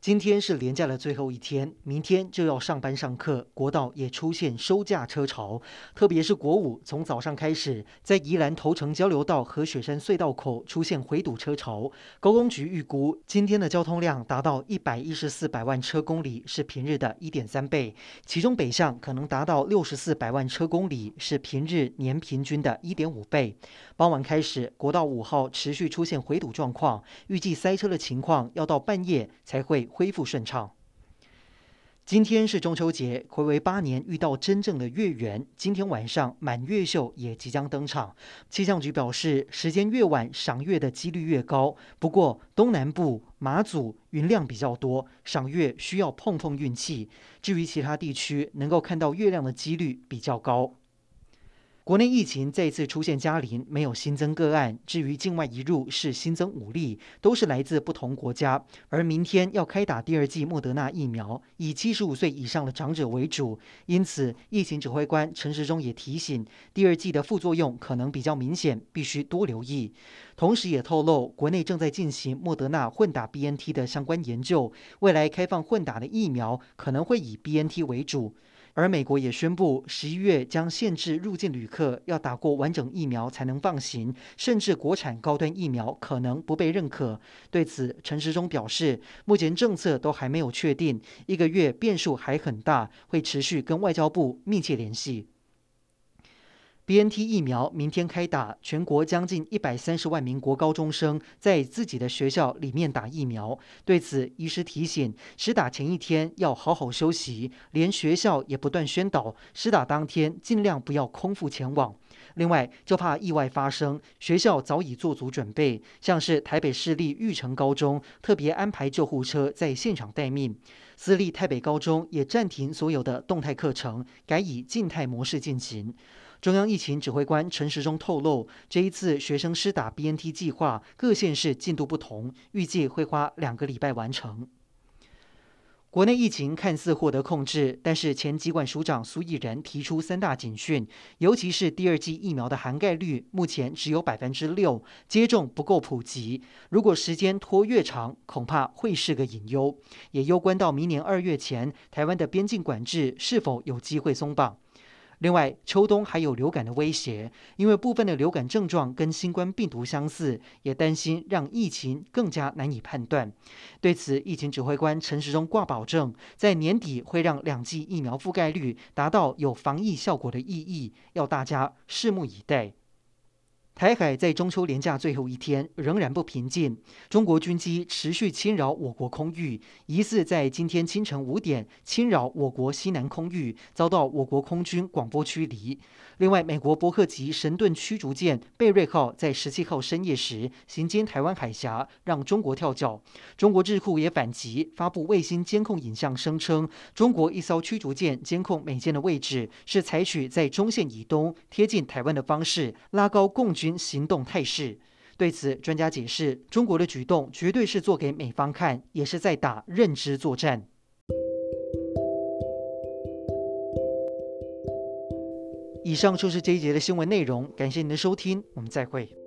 今天是连假的最后一天，明天就要上班上课，国道也出现收假车潮。特别是国五，从早上开始，在宜兰头城交流道和雪山隧道口出现回堵车潮。高工局预估，今天的交通量达到一百一十四百万车公里，是平日的一点三倍。其中北向可能达到六十四百万车公里，是平日年平均的一点五倍。傍晚开始，国道五号持续出现回堵状况，预计塞车的情况要到半夜才会恢复顺畅。今天是中秋节，睽违八年遇到真正的月圆。今天晚上满月秀也即将登场。气象局表示，时间越晚，赏月的几率越高。不过东南部、马祖云量比较多，赏月需要碰碰运气。至于其他地区，能够看到月亮的几率比较高。国内疫情再次出现加零，没有新增个案。至于境外移入是新增五例，都是来自不同国家。而明天要开打第二剂莫德纳疫苗，以七十五岁以上的长者为主。因此，疫情指挥官陈时中也提醒，第二剂的副作用可能比较明显，必须多留意。同时，也透露国内正在进行莫德纳混打 BNT 的相关研究，未来开放混打的疫苗可能会以 BNT 为主。而美国也宣布，十一月将限制入境旅客要打过完整疫苗才能放行，甚至国产高端疫苗可能不被认可。对此，陈时中表示，目前政策都还没有确定，一个月变数还很大，会持续跟外交部密切联系。BNT 疫苗明天开打，全国将近一百三十万名国高中生在自己的学校里面打疫苗。对此，医师提醒，施打前一天要好好休息，连学校也不断宣导，施打当天尽量不要空腹前往。另外，就怕意外发生，学校早已做足准备，像是台北市立育成高中特别安排救护车在现场待命，私立台北高中也暂停所有的动态课程，改以静态模式进行。中央疫情指挥官陈时中透露，这一次学生施打 BNT 计划，各县市进度不同，预计会花两个礼拜完成。国内疫情看似获得控制，但是前疾管署长苏益仁提出三大警讯，尤其是第二剂疫苗的涵盖率目前只有百分之六，接种不够普及。如果时间拖越长，恐怕会是个隐忧，也攸关到明年二月前，台湾的边境管制是否有机会松绑。另外，秋冬还有流感的威胁，因为部分的流感症状跟新冠病毒相似，也担心让疫情更加难以判断。对此，疫情指挥官陈时中挂保证，在年底会让两剂疫苗覆盖率达到有防疫效果的意义，要大家拭目以待。台海在中秋连假最后一天仍然不平静，中国军机持续侵扰我国空域，疑似在今天清晨五点侵扰我国西南空域，遭到我国空军广播驱离。另外，美国伯克级神盾驱逐舰贝瑞号在十七号深夜时行经台湾海峡，让中国跳脚。中国智库也反击，发布卫星监控影像，声称中国一艘驱逐舰监控美舰的位置是采取在中线以东贴近台湾的方式，拉高共军行动态势。对此，专家解释，中国的举动绝对是做给美方看，也是在打认知作战。以上就是这一节的新闻内容，感谢您的收听，我们再会。